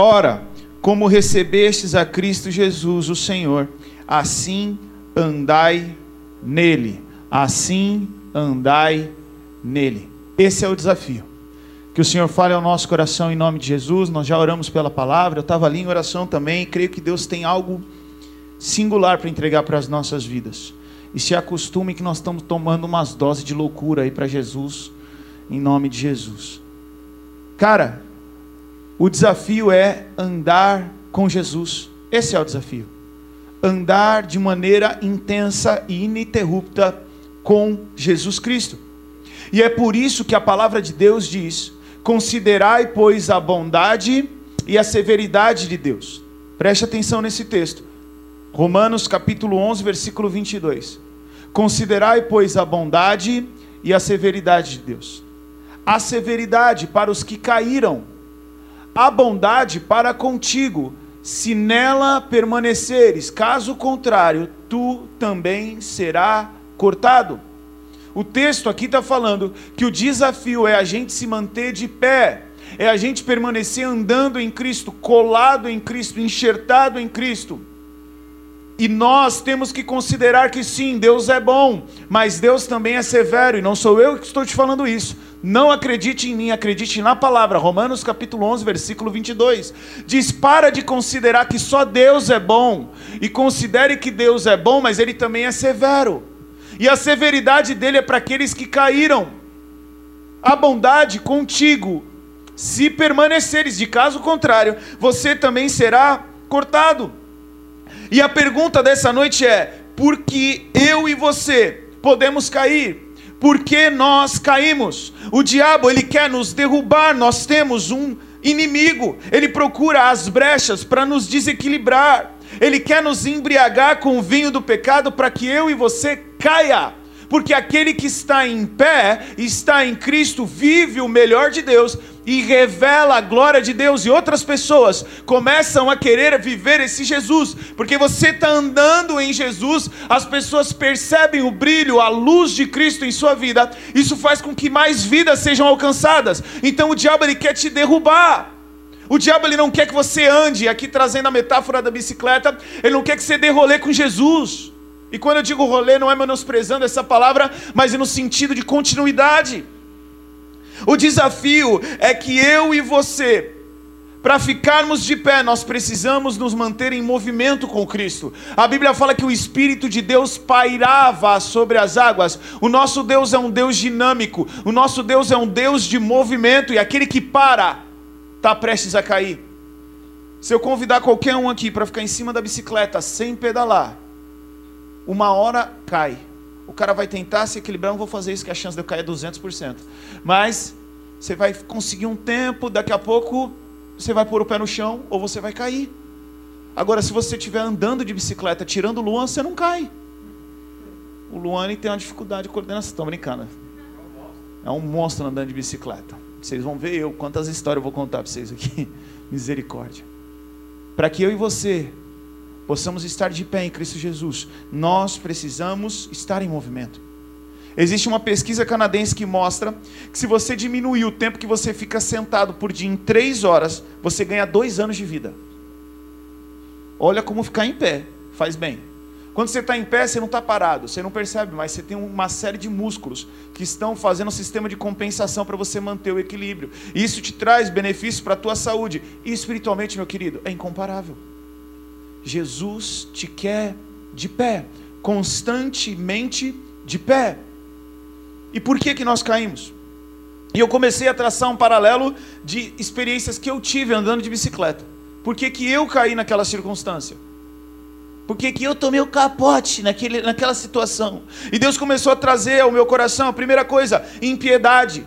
Ora, como recebestes a Cristo Jesus, o Senhor, assim andai nele. Assim andai nele. Esse é o desafio. Que o Senhor fale ao nosso coração em nome de Jesus. Nós já oramos pela palavra. Eu estava ali em oração também. Creio que Deus tem algo singular para entregar para as nossas vidas. E se acostume que nós estamos tomando umas doses de loucura aí para Jesus, em nome de Jesus. Cara, o desafio é andar com Jesus. Esse é o desafio. Andar de maneira intensa e ininterrupta com Jesus Cristo. E é por isso que a palavra de Deus diz: Considerai, pois, a bondade e a severidade de Deus. Preste atenção nesse texto. Romanos capítulo 11, versículo 22. Considerai, pois, a bondade e a severidade de Deus. A severidade para os que caíram a bondade para contigo, se nela permaneceres, caso contrário, tu também será cortado. O texto aqui está falando que o desafio é a gente se manter de pé, é a gente permanecer andando em Cristo, colado em Cristo, enxertado em Cristo. E nós temos que considerar que sim, Deus é bom, mas Deus também é severo, e não sou eu que estou te falando isso. Não acredite em mim, acredite na palavra. Romanos capítulo 11, versículo 22. Diz: "Para de considerar que só Deus é bom, e considere que Deus é bom, mas ele também é severo. E a severidade dele é para aqueles que caíram. A bondade contigo, se permaneceres, de caso contrário, você também será cortado." E a pergunta dessa noite é: por que eu e você podemos cair? Por que nós caímos? O diabo, ele quer nos derrubar, nós temos um inimigo, ele procura as brechas para nos desequilibrar. Ele quer nos embriagar com o vinho do pecado para que eu e você caia porque aquele que está em pé, está em Cristo, vive o melhor de Deus e revela a glória de Deus, e outras pessoas começam a querer viver esse Jesus, porque você está andando em Jesus, as pessoas percebem o brilho, a luz de Cristo em sua vida, isso faz com que mais vidas sejam alcançadas. Então o diabo ele quer te derrubar. O diabo ele não quer que você ande, aqui trazendo a metáfora da bicicleta, ele não quer que você dê rolê com Jesus. E quando eu digo rolê, não é menosprezando essa palavra, mas é no sentido de continuidade. O desafio é que eu e você, para ficarmos de pé, nós precisamos nos manter em movimento com Cristo. A Bíblia fala que o Espírito de Deus pairava sobre as águas. O nosso Deus é um Deus dinâmico, o nosso Deus é um Deus de movimento, e aquele que para, está prestes a cair. Se eu convidar qualquer um aqui para ficar em cima da bicicleta sem pedalar, uma hora cai. O cara vai tentar se equilibrar, não vou fazer isso, que a chance de eu cair é 200%. Mas você vai conseguir um tempo, daqui a pouco você vai pôr o pé no chão ou você vai cair. Agora, se você estiver andando de bicicleta, tirando o Luan, você não cai. O Luan tem uma dificuldade de coordenação. Estou brincando. É um monstro andando de bicicleta. Vocês vão ver eu, quantas histórias eu vou contar para vocês aqui. Misericórdia. Para que eu e você possamos estar de pé em Cristo Jesus, nós precisamos estar em movimento. Existe uma pesquisa canadense que mostra que se você diminuir o tempo que você fica sentado por dia em três horas, você ganha dois anos de vida. Olha como ficar em pé faz bem. Quando você está em pé, você não está parado, você não percebe, mas você tem uma série de músculos que estão fazendo um sistema de compensação para você manter o equilíbrio. Isso te traz benefícios para a tua saúde. E espiritualmente, meu querido, é incomparável. Jesus te quer de pé, constantemente de pé. E por que que nós caímos? E eu comecei a traçar um paralelo de experiências que eu tive andando de bicicleta. Por que, que eu caí naquela circunstância? Por que, que eu tomei o capote naquele, naquela situação? E Deus começou a trazer ao meu coração, a primeira coisa, impiedade.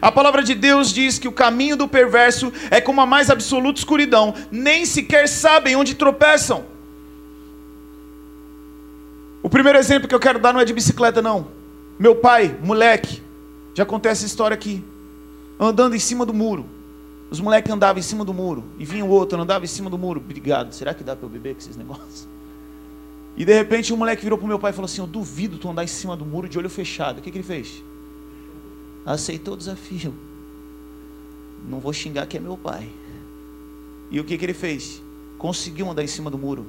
A palavra de Deus diz que o caminho do perverso é como a mais absoluta escuridão, nem sequer sabem onde tropeçam. O primeiro exemplo que eu quero dar não é de bicicleta, não. Meu pai, moleque, já contei essa história aqui, andando em cima do muro. Os moleques andavam em cima do muro, e vinha o outro, andava em cima do muro. Obrigado, será que dá para eu beber com esses negócios? E de repente o moleque virou para o meu pai e falou assim: Eu duvido tu andar em cima do muro de olho fechado. O que, que ele fez? Aceitou o desafio. Não vou xingar que é meu pai. E o que, que ele fez? Conseguiu andar em cima do muro.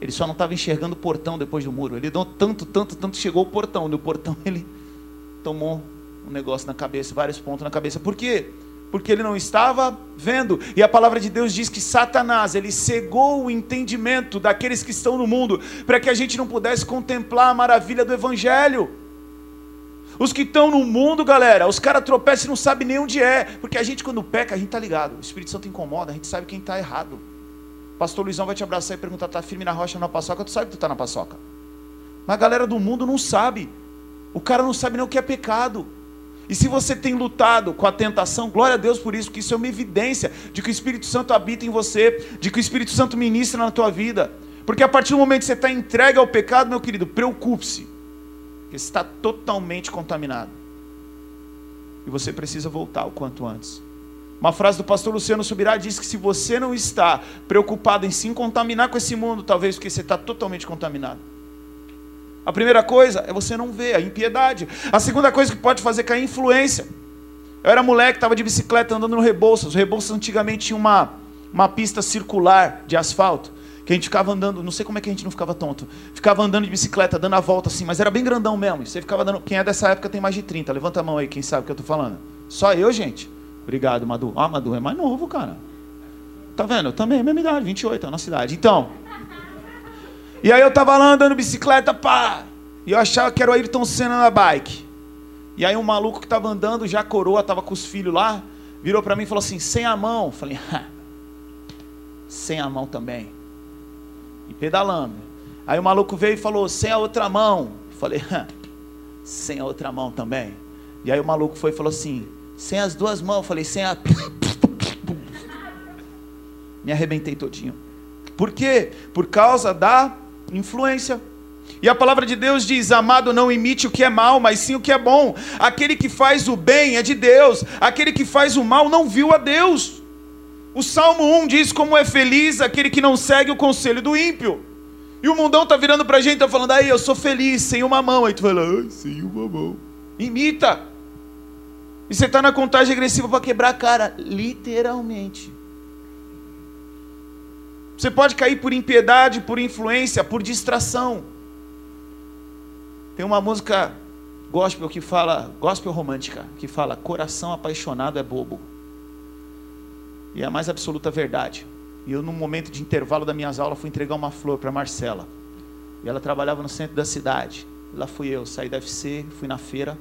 Ele só não estava enxergando o portão depois do muro. Ele deu tanto, tanto, tanto, chegou o portão. No portão ele tomou um negócio na cabeça, vários pontos na cabeça. Por quê? Porque ele não estava vendo. E a palavra de Deus diz que Satanás, ele cegou o entendimento daqueles que estão no mundo, para que a gente não pudesse contemplar a maravilha do evangelho. Os que estão no mundo, galera, os caras tropeçam e não sabem nem onde é. Porque a gente, quando peca, a gente tá ligado. O Espírito Santo incomoda, a gente sabe quem está errado. Pastor Luizão vai te abraçar e perguntar: tá firme na rocha na paçoca? Tu sabe que tu está na paçoca. Mas a galera do mundo não sabe. O cara não sabe nem o que é pecado. E se você tem lutado com a tentação, glória a Deus por isso, porque isso é uma evidência de que o Espírito Santo habita em você, de que o Espírito Santo ministra na tua vida. Porque a partir do momento que você está entregue ao pecado, meu querido, preocupe-se está totalmente contaminado. E você precisa voltar o quanto antes. Uma frase do pastor Luciano Subirá diz que se você não está preocupado em se contaminar com esse mundo, talvez porque você está totalmente contaminado. A primeira coisa é você não ver a impiedade. A segunda coisa que pode fazer é a influência. Eu era moleque, estava de bicicleta andando no Rebouças. O Rebouças antigamente tinha uma, uma pista circular de asfalto que a gente ficava andando, não sei como é que a gente não ficava tonto. Ficava andando de bicicleta, dando a volta assim, mas era bem grandão mesmo. Você ficava dando. Quem é dessa época tem mais de 30. Levanta a mão aí, quem sabe o que eu tô falando. Só eu, gente. Obrigado, Madu. Ah, Madu é mais novo, cara. Tá vendo? Eu também, mesma idade, 28, é a nossa idade. Então. E aí eu tava lá andando bicicleta, pá! E eu achava que era o Ayrton Senna na bike. E aí um maluco que tava andando, já coroa, tava com os filhos lá, virou para mim e falou assim: sem a mão. falei, sem a mão também e pedalando. Aí o maluco veio e falou: sem a outra mão. Eu falei: sem a outra mão também. E aí o maluco foi e falou assim: sem as duas mãos. Eu falei: sem a. Me arrebentei todinho. Por quê? Por causa da influência. E a palavra de Deus diz: Amado, não imite o que é mal, mas sim o que é bom. Aquele que faz o bem é de Deus, aquele que faz o mal não viu a Deus. O Salmo 1 diz como é feliz aquele que não segue o conselho do ímpio. E o mundão tá virando pra gente, tá falando, aí eu sou feliz sem uma mão. Aí tu fala, ai, sem uma mão. Imita. E você tá na contagem agressiva para quebrar a cara, literalmente. Você pode cair por impiedade, por influência, por distração. Tem uma música gospel que fala, gospel romântica, que fala: coração apaixonado é bobo. E é a mais absoluta verdade. E eu, num momento de intervalo das minhas aulas, fui entregar uma flor para Marcela. E ela trabalhava no centro da cidade. E lá fui eu, saí da FC, fui na feira,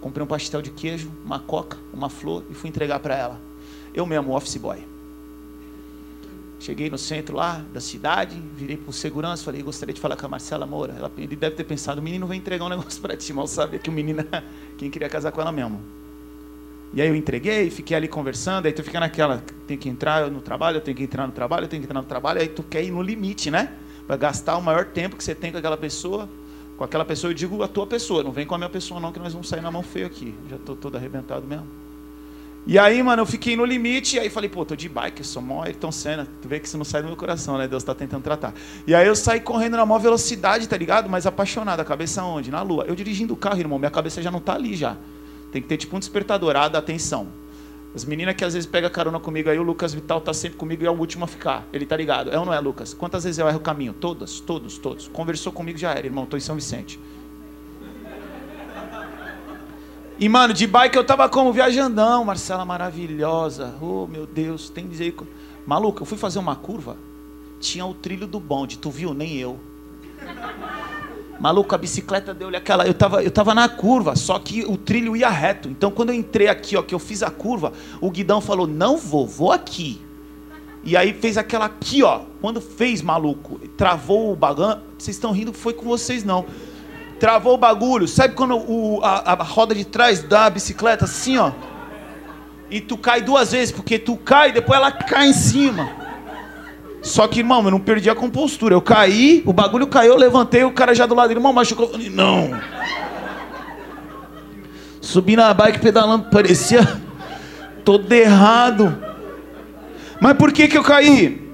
comprei um pastel de queijo, uma coca, uma flor e fui entregar para ela. Eu mesmo, office boy. Cheguei no centro lá da cidade, virei para o segurança, falei, gostaria de falar com a Marcela Moura. Ela, ele deve ter pensado, o menino vai entregar um negócio para ti, mal sabia que o menino, quem queria casar com ela mesmo. E aí eu entreguei, fiquei ali conversando, aí tu fica naquela, tem que entrar no trabalho, eu tenho que entrar no trabalho, eu tenho que entrar no trabalho, aí tu quer ir no limite, né? Para gastar o maior tempo que você tem com aquela pessoa. Com aquela pessoa, eu digo a tua pessoa, não vem com a minha pessoa não, que nós vamos sair na mão feia aqui. Já tô todo arrebentado mesmo. E aí, mano, eu fiquei no limite, e aí falei, pô, tô de bike, eu sou mó Ayrton Senna. Tu vê que isso não sai do meu coração, né? Deus tá tentando tratar. E aí eu saí correndo na maior velocidade, tá ligado? Mas apaixonado, a cabeça onde? Na lua. Eu dirigindo o carro, irmão, minha cabeça já não tá ali já. Tem que ter tipo um despertador, ah, atenção. As meninas que às vezes pegam carona comigo aí, o Lucas Vital tá sempre comigo e é o último a ficar. Ele tá ligado. É ou não é, Lucas? Quantas vezes eu erro o caminho? Todas, todos, todos. Conversou comigo já era, irmão. Tô em São Vicente. E, mano, de bike eu tava como? Viajandão. Marcela maravilhosa. Oh, meu Deus. Tem dizer. Maluco, eu fui fazer uma curva. Tinha o trilho do bonde. Tu viu? Nem eu. Maluco, a bicicleta deu-lhe aquela. Eu tava, eu tava na curva, só que o trilho ia reto. Então quando eu entrei aqui, ó, que eu fiz a curva, o guidão falou: "Não vou, vou aqui". E aí fez aquela aqui, ó. Quando fez, maluco, travou o bagulho. Vocês estão rindo, foi com vocês não. Travou o bagulho. Sabe quando o, a, a roda de trás da bicicleta assim, ó? E tu cai duas vezes, porque tu cai e depois ela cai em cima. Só que, irmão, eu não perdi a compostura. Eu caí, o bagulho caiu, eu levantei, o cara já do lado, irmão, machucou. Eu falei, não. Subi na bike pedalando, parecia todo errado. Mas por que que eu caí?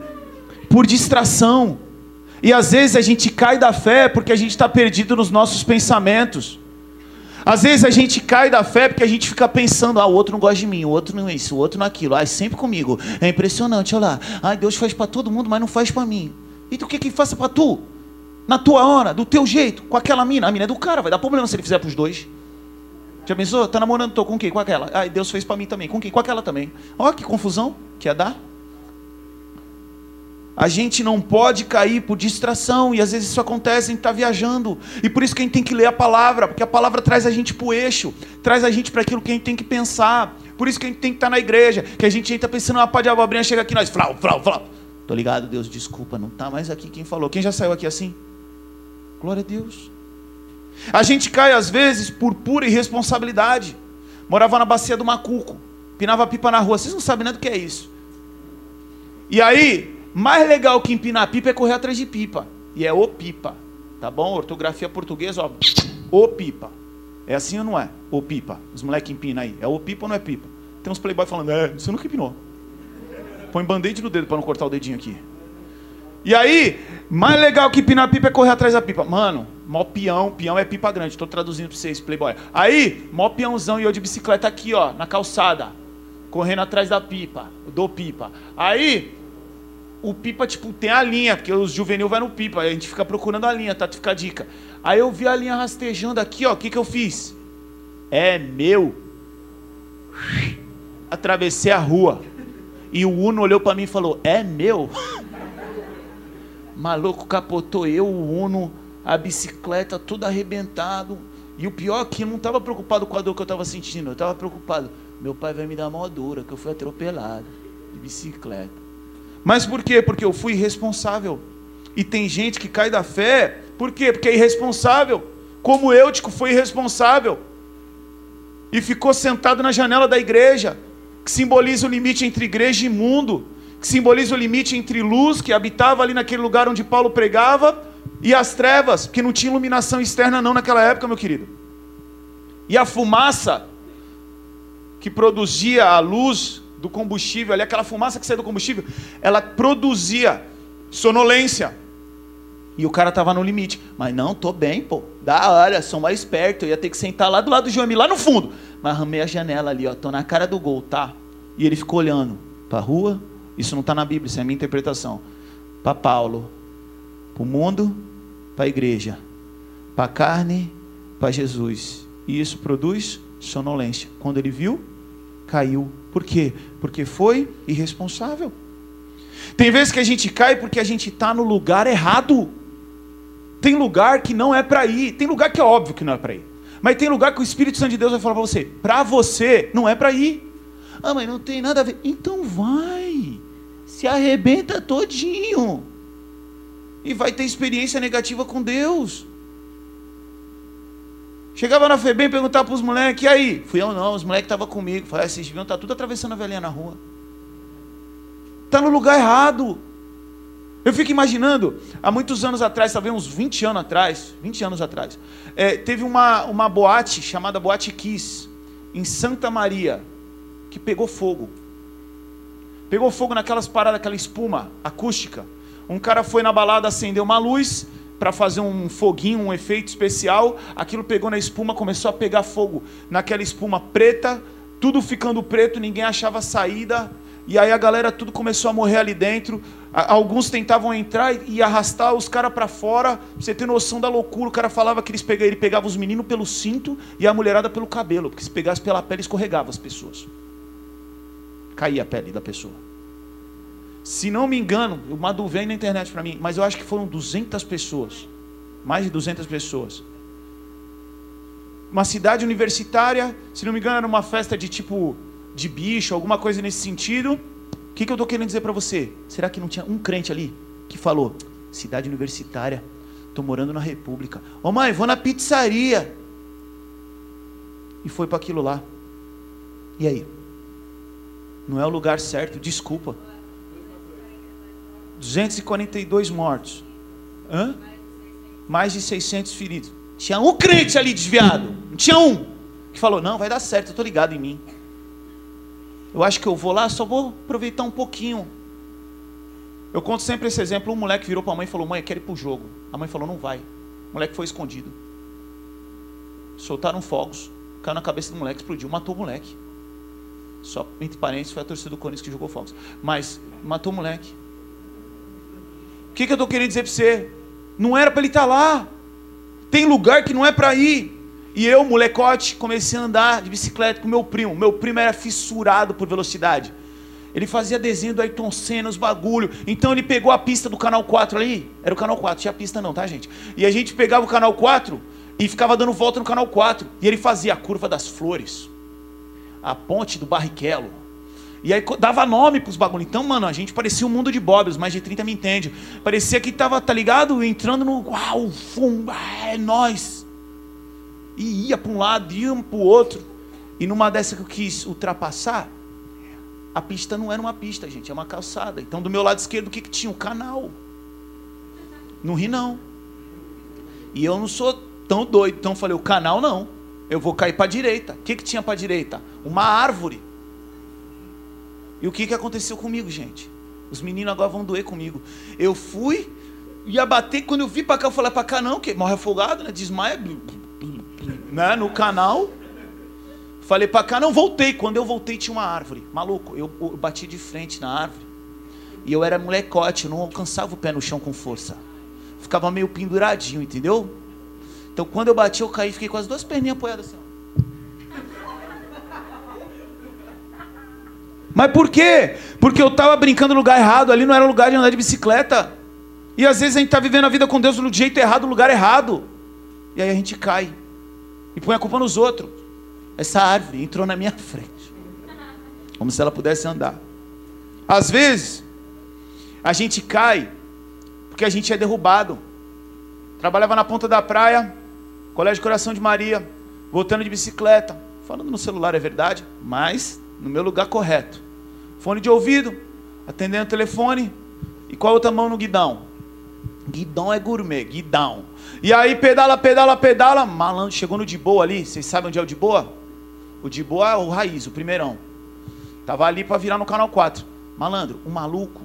Por distração. E às vezes a gente cai da fé porque a gente está perdido nos nossos pensamentos. Às vezes a gente cai da fé porque a gente fica pensando, ah, o outro não gosta de mim, o outro não é isso, o outro não é aquilo. Ah, sempre comigo. É impressionante, olha lá. Ah, Deus faz para todo mundo, mas não faz para mim. E tu quer que faça para tu? Na tua hora, do teu jeito, com aquela mina. A mina é do cara, vai dar problema se ele fizer pros dois. Já pensou? Tá namorando, tô com quem? Com aquela. Ah, Deus fez para mim também. Com quem? Com aquela também. Ó, que confusão que ia dar. A gente não pode cair por distração, e às vezes isso acontece, a gente está viajando. E por isso que a gente tem que ler a palavra, porque a palavra traz a gente para o eixo, traz a gente para aquilo que a gente tem que pensar. Por isso que a gente tem que estar tá na igreja, que a gente entra pensando, uma pá de abobrinha chega aqui, nós, flau, flau, flau. Tô ligado, Deus, desculpa, não está mais aqui quem falou. Quem já saiu aqui assim? Glória a Deus. A gente cai às vezes por pura irresponsabilidade. Morava na bacia do Macuco, pinava pipa na rua. Vocês não sabem nem do que é isso. E aí, mais legal que empinar pipa é correr atrás de pipa. E é o pipa. Tá bom? Ortografia portuguesa, ó. O pipa. É assim ou não é? O pipa. Os moleques empinam aí. É o pipa ou não é pipa? Tem uns playboy falando, é, você nunca empinou. Põe band-aid no dedo para não cortar o dedinho aqui. E aí, mais legal que empinar pipa é correr atrás da pipa. Mano, mó peão, peão é pipa grande. Tô traduzindo pra vocês, playboy. Aí, mó peãozão e eu de bicicleta aqui, ó, na calçada. Correndo atrás da pipa. Do pipa. Aí, o pipa, tipo, tem a linha, porque os juvenil vai no pipa, a gente fica procurando a linha, tá? Fica a dica. Aí eu vi a linha rastejando aqui, ó, o que que eu fiz? É meu. Atravessei a rua. E o Uno olhou para mim e falou: É meu? Maluco capotou eu, o Uno, a bicicleta, tudo arrebentado. E o pior é que eu não estava preocupado com a dor que eu estava sentindo, eu estava preocupado. Meu pai vai me dar uma dura, que eu fui atropelado de bicicleta. Mas por quê? Porque eu fui irresponsável. E tem gente que cai da fé, por quê? Porque é irresponsável. Como Eutico foi irresponsável. E ficou sentado na janela da igreja, que simboliza o limite entre igreja e mundo, que simboliza o limite entre luz, que habitava ali naquele lugar onde Paulo pregava, e as trevas, que não tinha iluminação externa não naquela época, meu querido. E a fumaça que produzia a luz do combustível, ali, aquela fumaça que saía do combustível, ela produzia sonolência. E o cara tava no limite. Mas não, tô bem, pô. Da hora, sou mais esperto. Eu ia ter que sentar lá do lado do Joemi, lá no fundo. Mas arrumei a janela ali, ó. Tô na cara do gol, tá? E ele ficou olhando para a rua. Isso não está na Bíblia, isso é a minha interpretação. Para Paulo, para o mundo, para a igreja, para a carne, para Jesus. E isso produz sonolência. Quando ele viu, caiu. Por quê? Porque foi irresponsável. Tem vezes que a gente cai porque a gente está no lugar errado. Tem lugar que não é para ir. Tem lugar que é óbvio que não é para ir. Mas tem lugar que o Espírito Santo de Deus vai falar para você: para você não é para ir. Ah, mas não tem nada a ver. Então vai. Se arrebenta todinho. E vai ter experiência negativa com Deus. Chegava na FEBEM e perguntava para os moleques, e aí? Fui eu não, os moleques estavam comigo. Falei, ah, vocês deviam estar tá tudo atravessando a velhinha na rua. Está no lugar errado. Eu fico imaginando, há muitos anos atrás, talvez uns 20 anos atrás, 20 anos atrás, é, teve uma, uma boate chamada Boate Kiss, em Santa Maria, que pegou fogo. Pegou fogo naquelas paradas, aquela espuma acústica. Um cara foi na balada acender uma luz, para fazer um foguinho, um efeito especial, aquilo pegou na espuma, começou a pegar fogo naquela espuma preta, tudo ficando preto, ninguém achava saída, e aí a galera tudo começou a morrer ali dentro. Alguns tentavam entrar e arrastar os caras para fora. Você ter noção da loucura, o cara falava que eles pegavam, ele pegava os meninos pelo cinto e a mulherada pelo cabelo, porque se pegasse pela pele escorregava as pessoas. Caía a pele da pessoa. Se não me engano, o Madu vem na internet para mim, mas eu acho que foram 200 pessoas. Mais de 200 pessoas. Uma cidade universitária, se não me engano, era uma festa de tipo de bicho, alguma coisa nesse sentido. O que, que eu estou querendo dizer para você? Será que não tinha um crente ali que falou: cidade universitária, estou morando na República. Ô oh, mãe, vou na pizzaria. E foi para aquilo lá. E aí? Não é o lugar certo, desculpa. 242 mortos. Hã? Mais de 600 feridos. Tinha um crente ali desviado. Não tinha um. Que falou: Não, vai dar certo, eu estou ligado em mim. Eu acho que eu vou lá, só vou aproveitar um pouquinho. Eu conto sempre esse exemplo. Um moleque virou para a mãe e falou: Mãe, eu quero ir para o jogo. A mãe falou: Não vai. O moleque foi escondido. soltaram fogos, caiu na cabeça do moleque, explodiu, matou o moleque. Só entre parênteses foi a torcida do Corinthians que jogou fogos. Mas matou o moleque. O que, que eu estou querendo dizer para você? Não era para ele estar tá lá. Tem lugar que não é para ir. E eu, molecote, comecei a andar de bicicleta com meu primo. Meu primo era fissurado por velocidade. Ele fazia desenho do Ayrton Senna, os bagulho. Então ele pegou a pista do canal 4 ali. Era o canal 4, tinha pista não, tá, gente? E a gente pegava o canal 4 e ficava dando volta no canal 4. E ele fazia a curva das flores, a ponte do Barrichello. E aí dava nome pros bagulho. Então, mano, a gente parecia um mundo de bobs, mais de 30 me entende. Parecia que tava, tá ligado? Entrando no. Uau, fum, é nós. E ia para um lado, ia para o outro. E numa dessa que eu quis ultrapassar, a pista não era uma pista, gente, é uma calçada. Então, do meu lado esquerdo, o que, que tinha? Um canal. Não ri, não. E eu não sou tão doido. Então, eu falei: o canal não. Eu vou cair para direita. O que, que tinha para direita? Uma árvore. E o que, que aconteceu comigo, gente? Os meninos agora vão doer comigo. Eu fui, ia bater. Quando eu vi para cá, eu falei: para cá não, que morre afogado, né? Desmaia. Né? No canal. Falei para cá, não voltei. Quando eu voltei tinha uma árvore. Maluco, eu, eu bati de frente na árvore. E eu era molecote, eu não alcançava o pé no chão com força. Ficava meio penduradinho, entendeu? Então quando eu bati, eu caí, fiquei com as duas perninhas apoiadas assim. Mas por quê? Porque eu estava brincando no lugar errado, ali não era lugar de andar de bicicleta. E às vezes a gente está vivendo a vida com Deus no jeito errado, no lugar errado. E aí a gente cai. E põe a culpa nos outros. Essa árvore entrou na minha frente. Como se ela pudesse andar. Às vezes, a gente cai porque a gente é derrubado. Trabalhava na ponta da praia, Colégio Coração de Maria, voltando de bicicleta, falando no celular é verdade, mas no meu lugar correto. Fone de ouvido, atendendo o telefone e com a outra mão no guidão. Guidão é gourmet, guidão. E aí pedala, pedala, pedala, malandro, chegou no de boa ali, vocês sabem onde é o de boa? O de boa é o raiz, o primeirão. Tava ali para virar no canal 4. Malandro, o maluco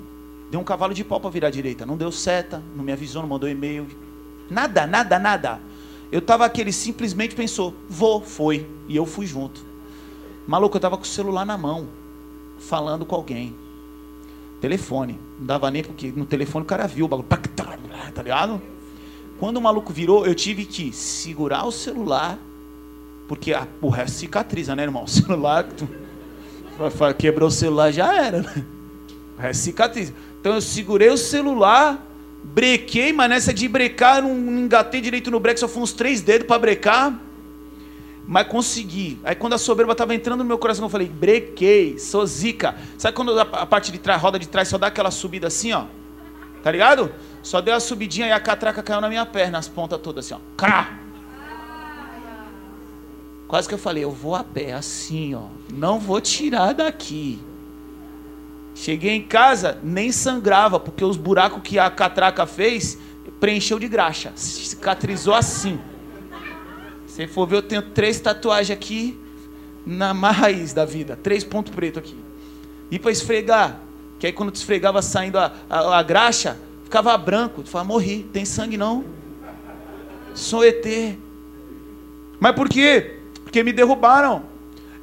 deu um cavalo de pau para virar à direita. Não deu seta, não me avisou, não mandou e-mail. Nada, nada, nada. Eu tava aqui, ele simplesmente pensou, vou, foi. E eu fui junto. Maluco, eu tava com o celular na mão, falando com alguém. Telefone. Não dava nem porque no telefone o cara viu o bagulho. Tá ligado? Quando o maluco virou, eu tive que segurar o celular porque a, o resto cicatriza, né, irmão? O celular, quebrou o celular, já era, né? O resto cicatriza. Então eu segurei o celular, brequei, mas nessa de brecar, não engatei direito no breque, só fui uns três dedos para brecar. Mas consegui. Aí quando a soberba estava entrando no meu coração, eu falei, brequei, sou zica. Sabe quando a parte de trás, a roda de trás só dá aquela subida assim, ó? Tá ligado? Só deu a subidinha e a catraca caiu na minha perna, as pontas todas assim, ó. Crá! Quase que eu falei, eu vou a pé, assim, ó. Não vou tirar daqui. Cheguei em casa, nem sangrava, porque os buracos que a catraca fez, preencheu de graxa. Cicatrizou assim. Se for ver, eu tenho três tatuagens aqui na raiz da vida. Três pontos pretos aqui. E para esfregar. Que aí quando te esfregava saindo a, a, a graxa, ficava branco. Tu fala, morri, tem sangue não. Sou ET. Mas por quê? porque me derrubaram.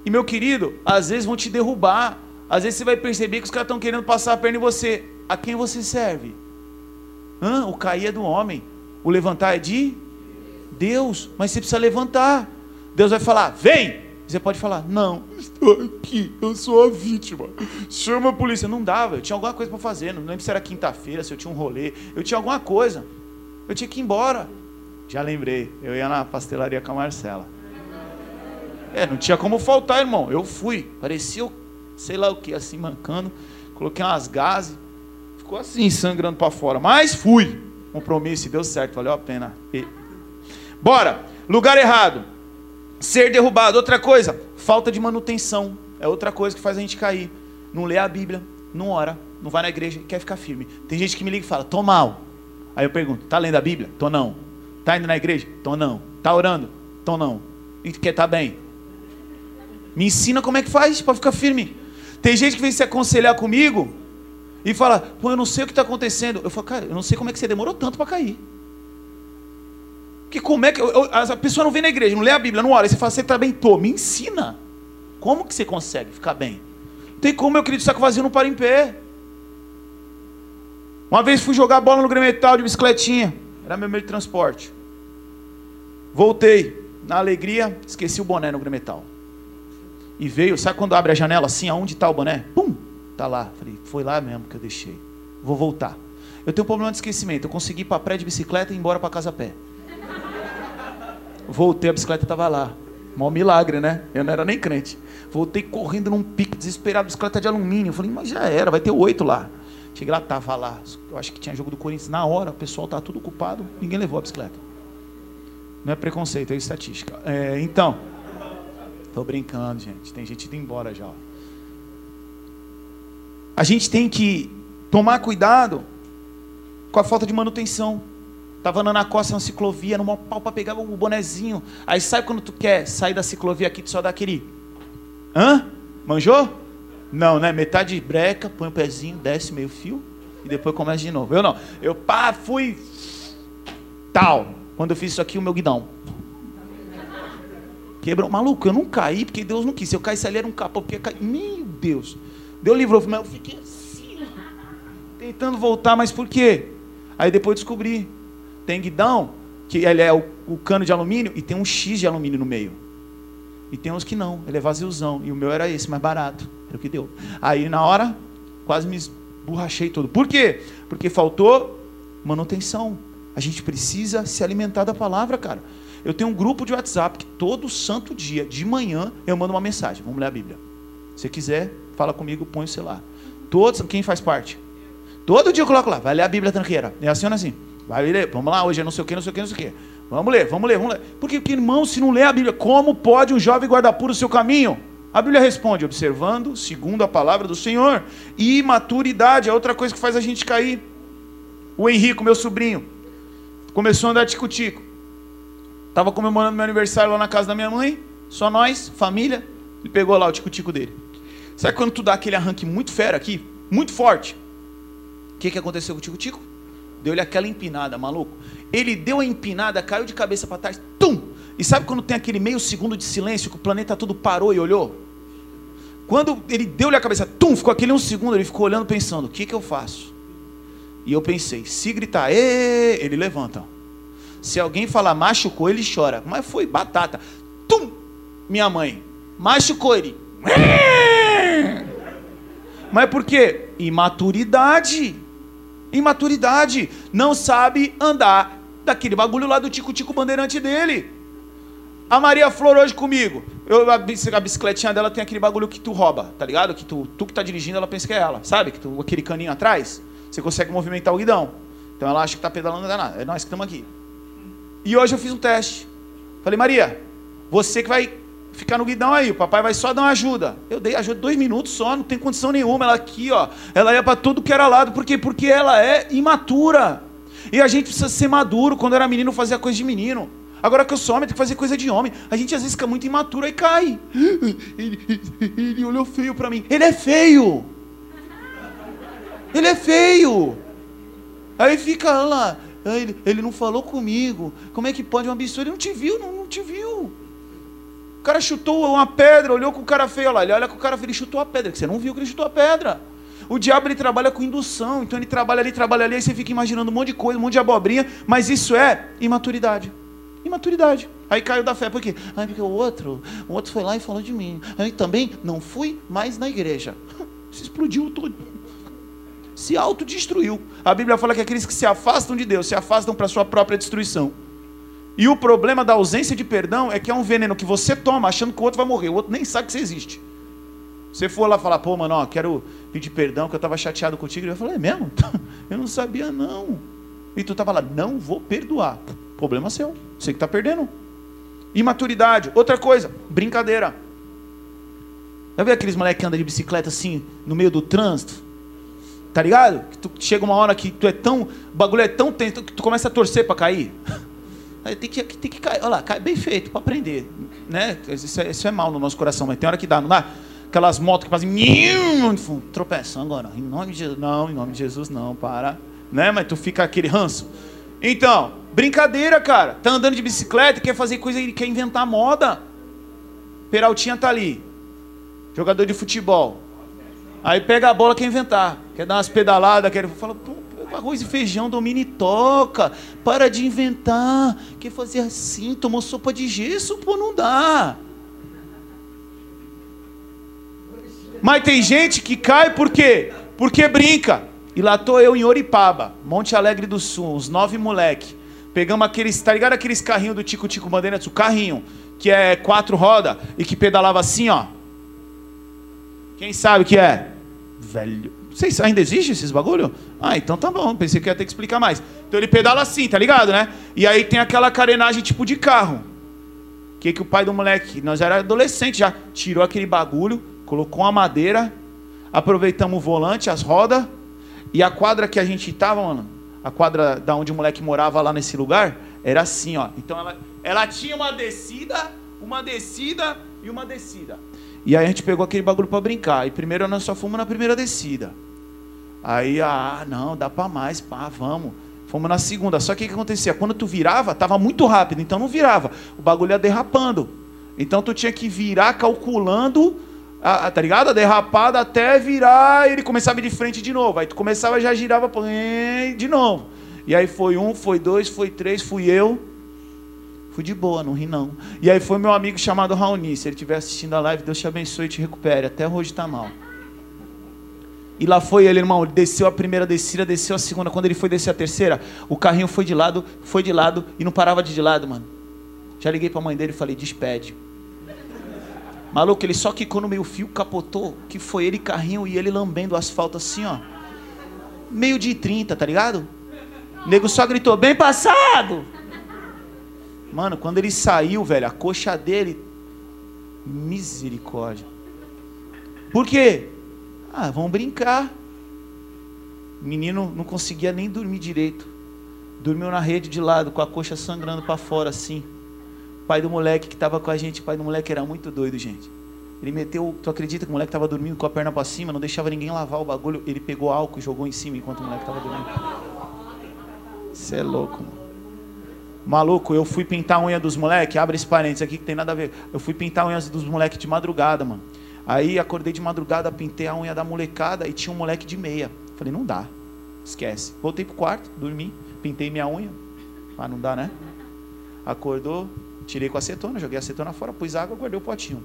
E meu querido, às vezes vão te derrubar. Às vezes você vai perceber que os caras estão querendo passar a perna em você. A quem você serve? Hã? O cair é do homem. O levantar é de Deus. Mas você precisa levantar. Deus vai falar, vem! Você pode falar, não, estou aqui, eu sou a vítima. Chama a polícia. Não dava, eu tinha alguma coisa para fazer. Não lembro se era quinta-feira, se eu tinha um rolê. Eu tinha alguma coisa. Eu tinha que ir embora. Já lembrei, eu ia na pastelaria com a Marcela. É, não tinha como faltar, irmão. Eu fui. Parecia, sei lá o que, assim, mancando. Coloquei umas gases. Ficou assim, sangrando para fora. Mas fui. Compromisso deu certo, valeu a pena. E... Bora. Lugar errado. Ser derrubado. Outra coisa, falta de manutenção. É outra coisa que faz a gente cair. Não lê a Bíblia, não ora, não vai na igreja, quer ficar firme. Tem gente que me liga e fala, tô mal. Aí eu pergunto, tá lendo a Bíblia? Tô não. Tá indo na igreja? Tô não. Tá orando? Tô não. E quer tá bem? Me ensina como é que faz para ficar firme. Tem gente que vem se aconselhar comigo e fala, pô, eu não sei o que está acontecendo. Eu falo, cara, eu não sei como é que você demorou tanto para cair. Porque como é que. Eu, eu, a pessoa não vem na igreja, não lê a Bíblia, não ora. Aí você fala, você está bem? Tô, me ensina. Como que você consegue ficar bem? Não tem como, meu querido, saco vazio não para em pé. Uma vez fui jogar bola no Gremetal de bicicletinha. Era meu meio de transporte. Voltei. Na alegria, esqueci o boné no Gremetal. E veio, sabe quando abre a janela assim, aonde está o boné? Pum! Tá lá. Falei, foi lá mesmo que eu deixei. Vou voltar. Eu tenho um problema de esquecimento. Eu consegui ir para pré de bicicleta e ir embora para casa a pé. Voltei, a bicicleta estava lá. Mó milagre, né? Eu não era nem crente. Voltei correndo num pique, desesperado, bicicleta de alumínio. Falei, mas já era, vai ter oito lá. Cheguei lá, tava lá. Eu acho que tinha jogo do Corinthians. Na hora, o pessoal tava tudo ocupado, ninguém levou a bicicleta. Não é preconceito, é estatística. É, então, tô brincando, gente. Tem gente indo embora já. A gente tem que tomar cuidado com a falta de manutenção. Tava andando na costa, na ciclovia, no pau para pegar o bonezinho. Aí sabe quando tu quer sair da ciclovia aqui, tu só dá aquele. Hã? Manjou? Não, né? Metade breca, põe o pezinho, desce meio fio e depois começa de novo. Eu não. Eu pá, fui. Tal. Quando eu fiz isso aqui, o meu guidão. Quebrou. Maluco, eu não caí porque Deus não quis. Se eu caísse ali era um capô, porque caí. Meu Deus. Deus livrou. Mas eu fiquei assim, tentando voltar, mas por quê? Aí depois descobri. Tem guidão, que ele é o, o, cano de alumínio, e tem um X de alumínio no meio. E tem uns que não, ele é vaziozão. E o meu era esse, mais barato. Era o que deu. Aí na hora, quase me esborrachei todo. Por quê? Porque faltou manutenção. A gente precisa se alimentar da palavra, cara. Eu tenho um grupo de WhatsApp que todo santo dia, de manhã, eu mando uma mensagem. Vamos ler a Bíblia. Se quiser, fala comigo, põe o celular. Todos, quem faz parte? Todo dia eu coloco lá, vai ler a Bíblia tranqueira. É assim ou assim? Vai ler, vamos lá, hoje é não sei o que, não sei o que, não sei o que. Vamos ler, vamos ler, vamos ler. Porque, porque, irmão, se não lê a Bíblia, como pode um jovem guardar puro o seu caminho? A Bíblia responde, observando, segundo a palavra do Senhor. E maturidade é outra coisa que faz a gente cair. O Henrico, meu sobrinho, começou a andar tico-tico. Estava comemorando meu aniversário lá na casa da minha mãe, só nós, família. Ele pegou lá o tico-tico dele. Sabe quando tu dá aquele arranque muito fera aqui, muito forte? O que, que aconteceu com o tico-tico? Deu-lhe aquela empinada, maluco. Ele deu a empinada, caiu de cabeça para trás, tum! E sabe quando tem aquele meio segundo de silêncio que o planeta todo parou e olhou? Quando ele deu-lhe a cabeça, tum, ficou aquele um segundo, ele ficou olhando pensando, o que, que eu faço? E eu pensei, se gritar, Ê! ele levanta. Se alguém falar machucou, ele chora. Mas foi batata. Tum! Minha mãe, machucou ele. Mas por quê? Imaturidade. Imaturidade. Não sabe andar daquele bagulho lá do tico-tico bandeirante dele. A Maria Flor hoje comigo. Eu, a, bicicletinha dela tem aquele bagulho que tu rouba, tá ligado? Que tu, tu que tá dirigindo, ela pensa que é ela, sabe? Que tu, aquele caninho atrás, você consegue movimentar o guidão. Então ela acha que tá pedalando, não nada. É nós que estamos aqui. E hoje eu fiz um teste. Falei, Maria, você que vai ficar no guidão aí, o papai vai só dar uma ajuda. Eu dei ajuda dois minutos só, não tem condição nenhuma. Ela aqui, ó, ela ia para tudo que era lado, por quê? Porque ela é imatura. E a gente precisa ser maduro. Quando era menino, fazia coisa de menino. Agora que eu sou homem, tem que fazer coisa de homem. A gente às vezes fica muito imaturo e cai. Ele, ele olhou feio para mim. Ele é feio. Ele é feio. Aí fica lá. Ele, ele não falou comigo. Como é que pode uma absurdo? Ele não te viu, não, não te viu. O cara chutou uma pedra, olhou com o cara feio lá. Ele olha com o cara feio, ele chutou a pedra. Que você não viu que ele chutou a pedra. O diabo ele trabalha com indução, então ele trabalha ali, trabalha ali, aí você fica imaginando um monte de coisa, um monte de abobrinha, mas isso é imaturidade. Imaturidade. Aí caiu da fé, por quê? Aí porque o outro, o outro foi lá e falou de mim. Aí também não fui mais na igreja. Se explodiu tudo. Se autodestruiu. A Bíblia fala que aqueles que se afastam de Deus se afastam para sua própria destruição. E o problema da ausência de perdão é que é um veneno que você toma achando que o outro vai morrer. O outro nem sabe que você existe. Você for lá falar, pô, mano, ó, quero pedir perdão que eu estava chateado contigo. Ele vai falar, é mesmo? Eu não sabia, não. E tu estava lá, não vou perdoar. Problema seu. Você que está perdendo. Imaturidade. Outra coisa, brincadeira. Já viu aqueles moleques que andam de bicicleta assim, no meio do trânsito? Tá ligado? Que tu, chega uma hora que tu é tão. O bagulho é tão tenso que tu começa a torcer para cair. Aí tem que, tem que cair. Olha lá, cai bem feito para aprender. Né? Isso, é, isso é mal no nosso coração, mas tem hora que dá, não dá? Aquelas motos que fazem. Tropeçam agora. Em nome de Jesus. Não, em nome de Jesus não, para. Né? Mas tu fica aquele ranço. Então, brincadeira, cara. Tá andando de bicicleta, quer fazer coisa, quer inventar moda. Peraltinha tá ali. Jogador de futebol. Aí pega a bola, quer inventar. Quer dar umas pedaladas, quer. Fala, pô, arroz e feijão, domina e toca. Para de inventar. Quer fazer assim, tomou sopa de gesso, pô, não dá. Mas tem gente que cai por quê? Porque brinca. E lá tô eu em Oripaba, Monte Alegre do Sul, uns nove moleque. Pegamos aqueles, tá ligado aqueles carrinhos do Tico Tico Bandeirantes? O carrinho, que é quatro rodas e que pedalava assim, ó. Quem sabe o que é? Velho. Vocês ainda existe esses bagulho? Ah, então tá bom. Pensei que ia ter que explicar mais. Então ele pedala assim, tá ligado, né? E aí tem aquela carenagem tipo de carro. Que, que o pai do moleque, nós era adolescente já, tirou aquele bagulho, colocou uma madeira, aproveitamos o volante, as rodas, e a quadra que a gente tava, mano, a quadra da onde o moleque morava lá nesse lugar, era assim, ó. Então ela, ela tinha uma descida, uma descida e uma descida. E aí a gente pegou aquele bagulho para brincar. E primeiro nós só fomos na primeira descida. Aí, ah, não, dá para mais, pá, vamos. Fomos na segunda. Só que o que acontecia? Quando tu virava, tava muito rápido, então não virava. O bagulho ia derrapando. Então tu tinha que virar calculando, a, a, tá ligado? A derrapada até virar e ele começava de frente de novo. Aí tu começava já girava de novo. E aí foi um, foi dois, foi três, fui eu. Fui de boa, não ri não. E aí foi meu amigo chamado Raoni. Se ele estiver assistindo a live, Deus te abençoe e te recupere. Até hoje está mal. E lá foi ele, irmão. Ele desceu a primeira descida, desceu a segunda. Quando ele foi descer a terceira, o carrinho foi de lado, foi de lado e não parava de de lado, mano. Já liguei para a mãe dele e falei: despede. Maluco, ele só quicou no meio fio, capotou, que foi ele carrinho e ele lambendo o asfalto assim, ó. Meio de 30, tá ligado? O nego só gritou: bem passado! Mano, quando ele saiu, velho, a coxa dele. Misericórdia. Por quê? Ah, vamos brincar. O menino não conseguia nem dormir direito. Dormiu na rede de lado, com a coxa sangrando para fora, assim. O pai do moleque que estava com a gente, o pai do moleque era muito doido, gente. Ele meteu, tu acredita que o moleque estava dormindo com a perna para cima, não deixava ninguém lavar o bagulho. Ele pegou álcool e jogou em cima enquanto o moleque estava dormindo. Você é louco, mano. Maluco, eu fui pintar a unha dos moleques, abre esse parênteses aqui que tem nada a ver. Eu fui pintar a unha dos moleques de madrugada, mano. Aí acordei de madrugada, pintei a unha da molecada e tinha um moleque de meia. Falei, não dá, esquece. Voltei pro quarto, dormi, pintei minha unha. Ah, não dá, né? Acordou, tirei com acetona, joguei acetona fora, pus água, guardei o potinho.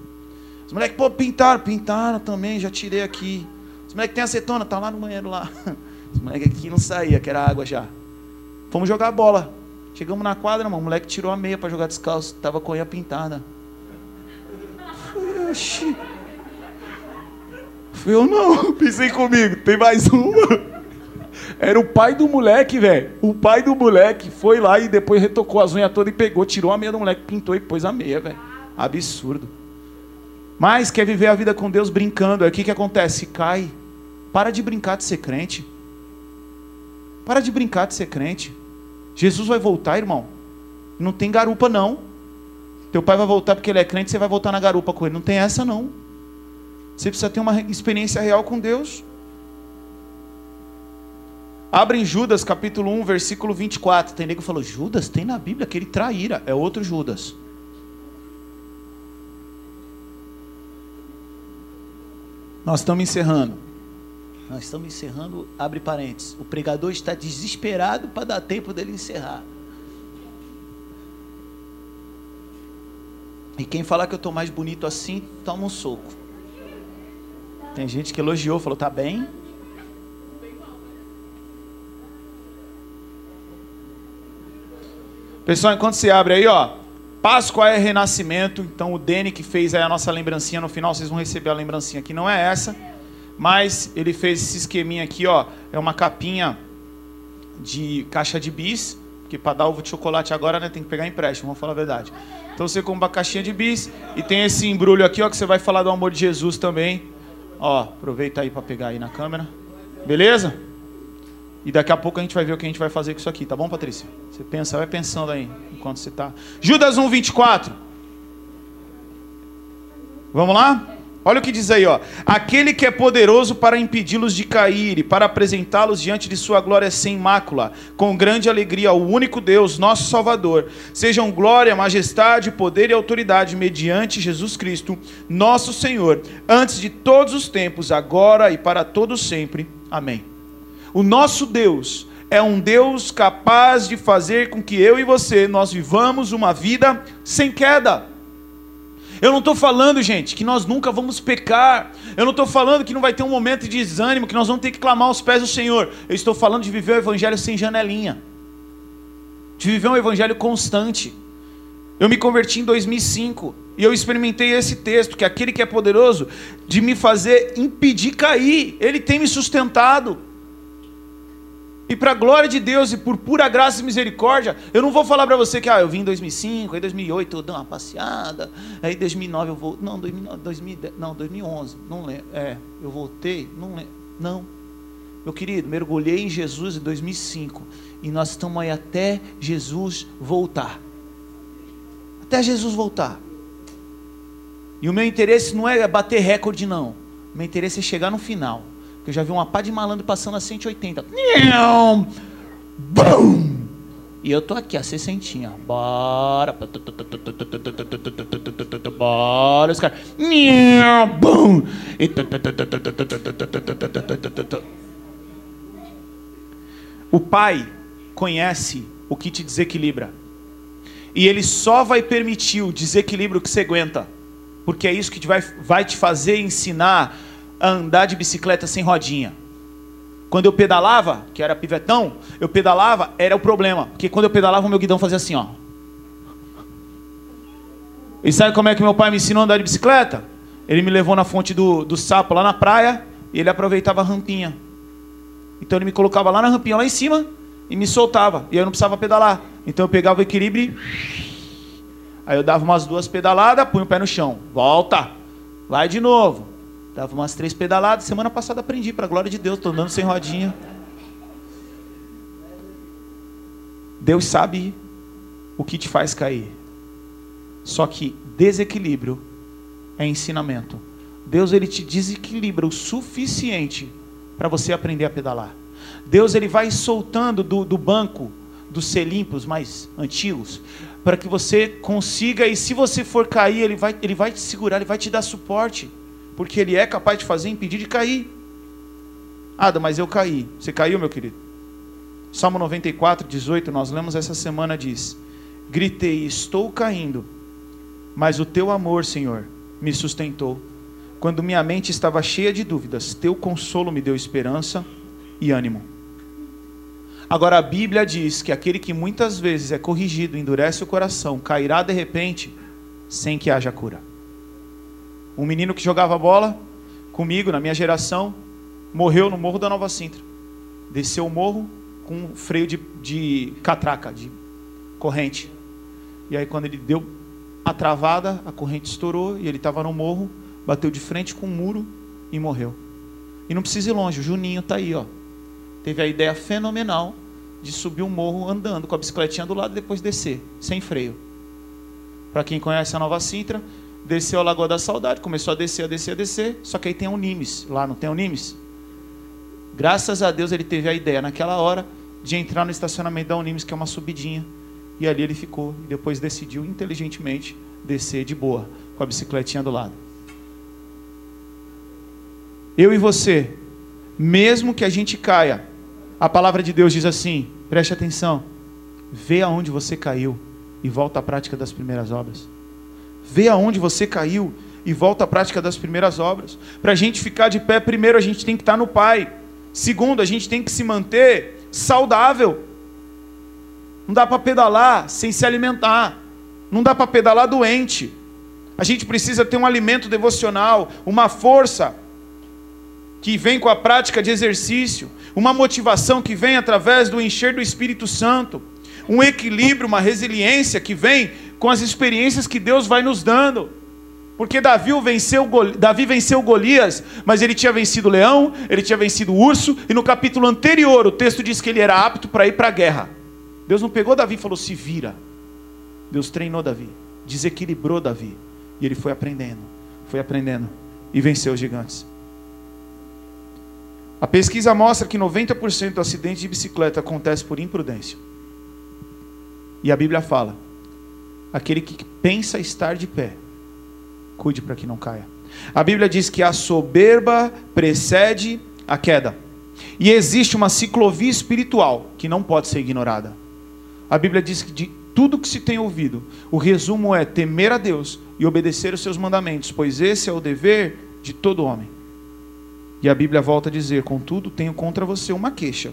Os moleques, pô, pintaram, pintaram também, já tirei aqui. Os moleques tem acetona, tá lá no banheiro lá. Os moleques aqui não saía, que era água já. Fomos jogar bola. Chegamos na quadra, mano, o moleque tirou a meia para jogar descalço. Tava com a unha pintada. Falei, oxi. Falei, eu não. Pensei comigo, tem mais uma. Era o pai do moleque, velho. O pai do moleque foi lá e depois retocou as unhas todas e pegou, tirou a meia do moleque, pintou e pôs a meia, velho. Absurdo. Mas quer viver a vida com Deus brincando. Aí o que, que acontece? Cai. Para de brincar de ser crente. Para de brincar de ser crente. Jesus vai voltar, irmão. Não tem garupa, não. Teu pai vai voltar porque ele é crente, você vai voltar na garupa com ele. Não tem essa, não. Você precisa ter uma experiência real com Deus. Abre em Judas, capítulo 1, versículo 24. Tem nego que falou: Judas, tem na Bíblia que ele traíra. É outro Judas. Nós estamos encerrando. Nós estamos encerrando, abre parênteses. O pregador está desesperado para dar tempo dele encerrar. E quem falar que eu estou mais bonito assim, toma um soco. Tem gente que elogiou, falou, tá bem. Pessoal, enquanto se abre aí, ó. Páscoa é renascimento. Então o Dene que fez aí a nossa lembrancinha no final, vocês vão receber a lembrancinha que não é essa. Mas ele fez esse esqueminha aqui, ó. É uma capinha de caixa de bis. Porque para dar ovo de chocolate agora, né, tem que pegar empréstimo, vamos falar a verdade. Então você compra uma caixinha de bis e tem esse embrulho aqui, ó, que você vai falar do amor de Jesus também. Ó, aproveita aí para pegar aí na câmera. Beleza? E daqui a pouco a gente vai ver o que a gente vai fazer com isso aqui, tá bom, Patrícia? Você pensa, vai pensando aí enquanto você tá. Judas 1, 24. Vamos lá? Olha o que diz aí, ó. Aquele que é poderoso para impedi-los de cair e para apresentá-los diante de sua glória sem mácula, com grande alegria ao único Deus, nosso Salvador. Sejam glória, majestade, poder e autoridade mediante Jesus Cristo, nosso Senhor, antes de todos os tempos, agora e para todos sempre. Amém. O nosso Deus é um Deus capaz de fazer com que eu e você nós vivamos uma vida sem queda. Eu não estou falando, gente, que nós nunca vamos pecar. Eu não estou falando que não vai ter um momento de desânimo, que nós vamos ter que clamar aos pés do Senhor. Eu estou falando de viver o evangelho sem janelinha. De viver um evangelho constante. Eu me converti em 2005 e eu experimentei esse texto, que aquele que é poderoso de me fazer impedir cair, ele tem me sustentado. E para a glória de Deus e por pura graça e misericórdia, eu não vou falar para você que ah, eu vim em 2005, aí 2008 eu dei uma passeada, aí 2009 eu vou, não, 2009, 2010, não, 2011, não lembro, é, eu voltei, não lembro, não. Meu querido, mergulhei em Jesus em 2005 e nós estamos aí até Jesus voltar. Até Jesus voltar. E o meu interesse não é bater recorde não. O meu interesse é chegar no final. Eu já vi uma pá de malandro passando a 180. Bum! E eu tô aqui, a 60. Bora. Bora, os caras. Bum! O pai conhece o que te desequilibra. E ele só vai permitir o desequilíbrio que você aguenta. Porque é isso que vai te fazer ensinar a andar de bicicleta sem rodinha. Quando eu pedalava, que era pivetão, eu pedalava, era o problema. Porque quando eu pedalava, o meu guidão fazia assim, ó. E sabe como é que meu pai me ensinou a andar de bicicleta? Ele me levou na fonte do, do sapo lá na praia e ele aproveitava a rampinha. Então ele me colocava lá na rampinha, lá em cima, e me soltava. E eu não precisava pedalar. Então eu pegava o equilíbrio. Aí eu dava umas duas pedaladas, punha o pé no chão. Volta. Vai de novo. Dava umas três pedaladas. Semana passada aprendi, para glória de Deus, estou andando sem rodinha. Deus sabe o que te faz cair. Só que desequilíbrio é ensinamento. Deus ele te desequilibra o suficiente para você aprender a pedalar. Deus ele vai soltando do, do banco dos selimpos mais antigos para que você consiga e se você for cair ele vai ele vai te segurar, ele vai te dar suporte porque Ele é capaz de fazer impedir de cair. Ada, mas eu caí. Você caiu, meu querido? Salmo 94, 18, nós lemos essa semana, diz: Gritei, estou caindo, mas o teu amor, Senhor, me sustentou. Quando minha mente estava cheia de dúvidas, teu consolo me deu esperança e ânimo. Agora a Bíblia diz que aquele que muitas vezes é corrigido, endurece o coração, cairá de repente, sem que haja cura. Um menino que jogava bola comigo, na minha geração, morreu no Morro da Nova Sintra. Desceu o morro com um freio de, de catraca, de corrente. E aí, quando ele deu a travada, a corrente estourou e ele estava no morro, bateu de frente com um muro e morreu. E não precisa ir longe, o Juninho está aí, ó. Teve a ideia fenomenal de subir o morro andando com a bicicletinha do lado e depois descer, sem freio. Para quem conhece a Nova Sintra, desceu a Lagoa da Saudade, começou a descer, a descer, a descer, só que aí tem o Nimes, lá não tem o Nimes? Graças a Deus ele teve a ideia naquela hora de entrar no estacionamento da Unimes, que é uma subidinha, e ali ele ficou, e depois decidiu inteligentemente descer de boa, com a bicicletinha do lado. Eu e você, mesmo que a gente caia, a palavra de Deus diz assim: preste atenção, vê aonde você caiu e volta à prática das primeiras obras. Vê aonde você caiu e volta à prática das primeiras obras. Para a gente ficar de pé, primeiro a gente tem que estar no Pai. Segundo, a gente tem que se manter saudável. Não dá para pedalar sem se alimentar. Não dá para pedalar doente. A gente precisa ter um alimento devocional, uma força que vem com a prática de exercício, uma motivação que vem através do encher do Espírito Santo, um equilíbrio, uma resiliência que vem com as experiências que Deus vai nos dando. Porque Davi venceu, Davi venceu Golias, mas ele tinha vencido o leão, ele tinha vencido o urso, e no capítulo anterior o texto diz que ele era apto para ir para a guerra. Deus não pegou Davi e falou: se vira. Deus treinou Davi, desequilibrou Davi, e ele foi aprendendo, foi aprendendo, e venceu os gigantes. A pesquisa mostra que 90% do acidente de bicicleta acontece por imprudência. E a Bíblia fala: aquele que pensa estar de pé, cuide para que não caia. A Bíblia diz que a soberba precede a queda. E existe uma ciclovia espiritual que não pode ser ignorada. A Bíblia diz que de tudo que se tem ouvido, o resumo é temer a Deus e obedecer os seus mandamentos, pois esse é o dever de todo homem. E a Bíblia volta a dizer: Contudo, tenho contra você uma queixa.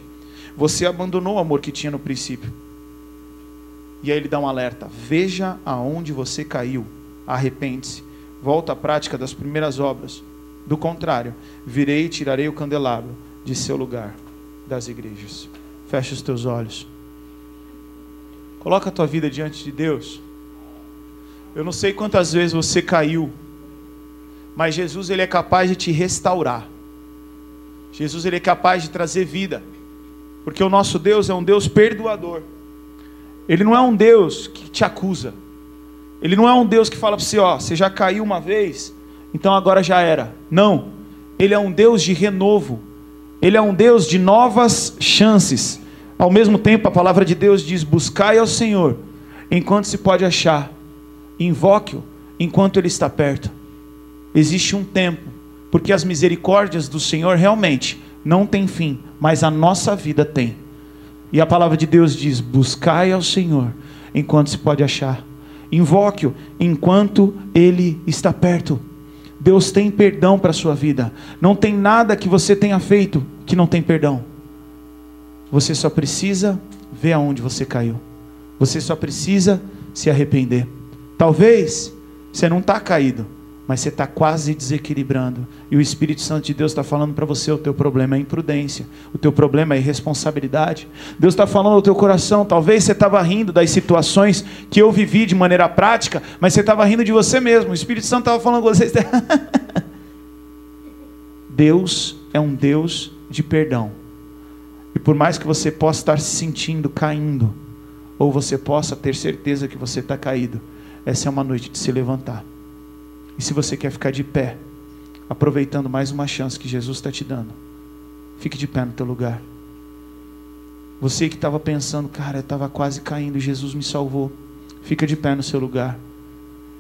Você abandonou o amor que tinha no princípio. E aí ele dá um alerta: Veja aonde você caiu, arrepende-se, volta à prática das primeiras obras. Do contrário, virei e tirarei o candelabro de seu lugar das igrejas. Fecha os teus olhos. Coloca a tua vida diante de Deus. Eu não sei quantas vezes você caiu, mas Jesus ele é capaz de te restaurar. Jesus ele é capaz de trazer vida, porque o nosso Deus é um Deus perdoador. Ele não é um Deus que te acusa. Ele não é um Deus que fala para você, ó, você já caiu uma vez, então agora já era. Não. Ele é um Deus de renovo. Ele é um Deus de novas chances. Ao mesmo tempo, a palavra de Deus diz: buscai ao Senhor enquanto se pode achar, invoque-o enquanto ele está perto. Existe um tempo porque as misericórdias do Senhor realmente não têm fim, mas a nossa vida tem. E a palavra de Deus diz: buscai ao Senhor enquanto se pode achar, invoque-o enquanto Ele está perto. Deus tem perdão para a sua vida, não tem nada que você tenha feito que não tem perdão. Você só precisa ver aonde você caiu, você só precisa se arrepender. Talvez você não está caído, mas você está quase desequilibrando. E o Espírito Santo de Deus está falando para você: o teu problema é imprudência, o teu problema é irresponsabilidade. Deus está falando ao teu coração. Talvez você estava rindo das situações que eu vivi de maneira prática, mas você estava rindo de você mesmo. O Espírito Santo estava falando com você. Deus é um Deus de perdão. E por mais que você possa estar se sentindo caindo, ou você possa ter certeza que você está caído, essa é uma noite de se levantar. E se você quer ficar de pé, aproveitando mais uma chance que Jesus está te dando, fique de pé no teu lugar. Você que estava pensando, cara, eu estava quase caindo, Jesus me salvou. Fica de pé no seu lugar.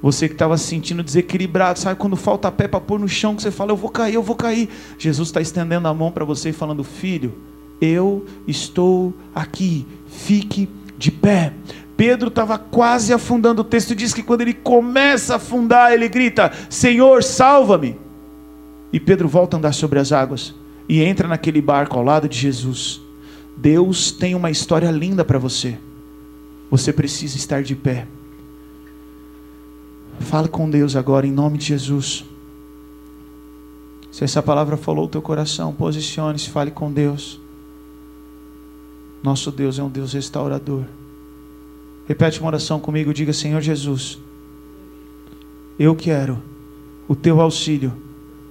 Você que estava se sentindo desequilibrado, sabe quando falta pé para pôr no chão, que você fala, eu vou cair, eu vou cair. Jesus está estendendo a mão para você e falando, filho, eu estou aqui, fique de pé. Pedro estava quase afundando. O texto diz que quando ele começa a afundar, ele grita: Senhor, salva-me. E Pedro volta a andar sobre as águas e entra naquele barco ao lado de Jesus. Deus tem uma história linda para você. Você precisa estar de pé. Fala com Deus agora em nome de Jesus. Se essa palavra falou o teu coração, posicione-se, fale com Deus. Nosso Deus é um Deus restaurador. Repete uma oração comigo, diga: Senhor Jesus, eu quero o teu auxílio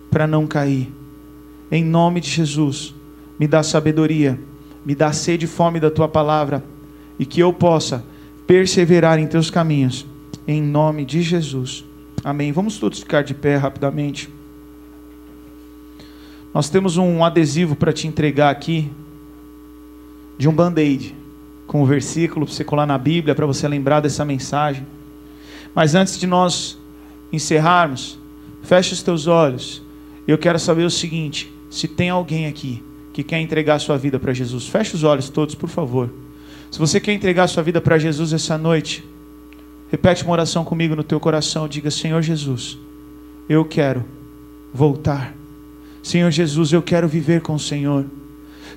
para não cair. Em nome de Jesus, me dá sabedoria, me dá sede e fome da tua palavra e que eu possa perseverar em teus caminhos. Em nome de Jesus. Amém. Vamos todos ficar de pé rapidamente. Nós temos um adesivo para te entregar aqui de um band-aid com o versículo para você colar na Bíblia, para você lembrar dessa mensagem. Mas antes de nós encerrarmos, feche os teus olhos. Eu quero saber o seguinte: se tem alguém aqui que quer entregar sua vida para Jesus, feche os olhos todos, por favor. Se você quer entregar sua vida para Jesus essa noite, repete uma oração comigo no teu coração. Diga: Senhor Jesus, eu quero voltar. Senhor Jesus, eu quero viver com o Senhor.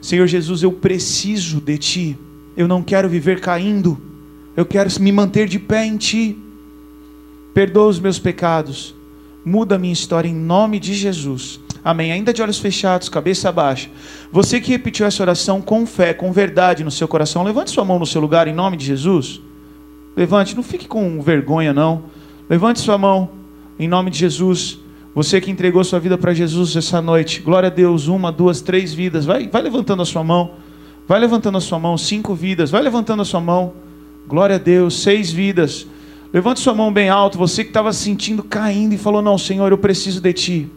Senhor Jesus, eu preciso de Ti. Eu não quero viver caindo. Eu quero me manter de pé em Ti. Perdoa os meus pecados. Muda a minha história em nome de Jesus. Amém. Ainda de olhos fechados, cabeça baixa. Você que repetiu essa oração com fé, com verdade no seu coração, levante sua mão no seu lugar em nome de Jesus. Levante, não fique com vergonha, não. Levante sua mão em nome de Jesus. Você que entregou sua vida para Jesus essa noite. Glória a Deus. Uma, duas, três vidas. Vai, vai levantando a sua mão. Vai levantando a sua mão, cinco vidas. Vai levantando a sua mão. Glória a Deus, seis vidas. Levante sua mão bem alto. Você que estava sentindo caindo e falou: Não, Senhor, eu preciso de Ti.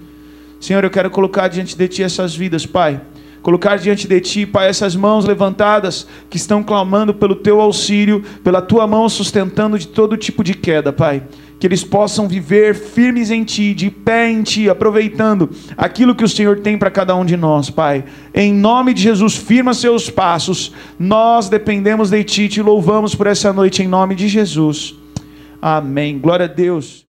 Senhor, eu quero colocar diante de Ti essas vidas, Pai. Colocar diante de Ti, Pai, essas mãos levantadas que estão clamando pelo Teu auxílio, pela Tua mão sustentando de todo tipo de queda, Pai. Que eles possam viver firmes em Ti, de pé em Ti, aproveitando aquilo que o Senhor tem para cada um de nós, Pai. Em nome de Jesus, firma seus passos. Nós dependemos de Ti, te louvamos por essa noite, em nome de Jesus. Amém. Glória a Deus.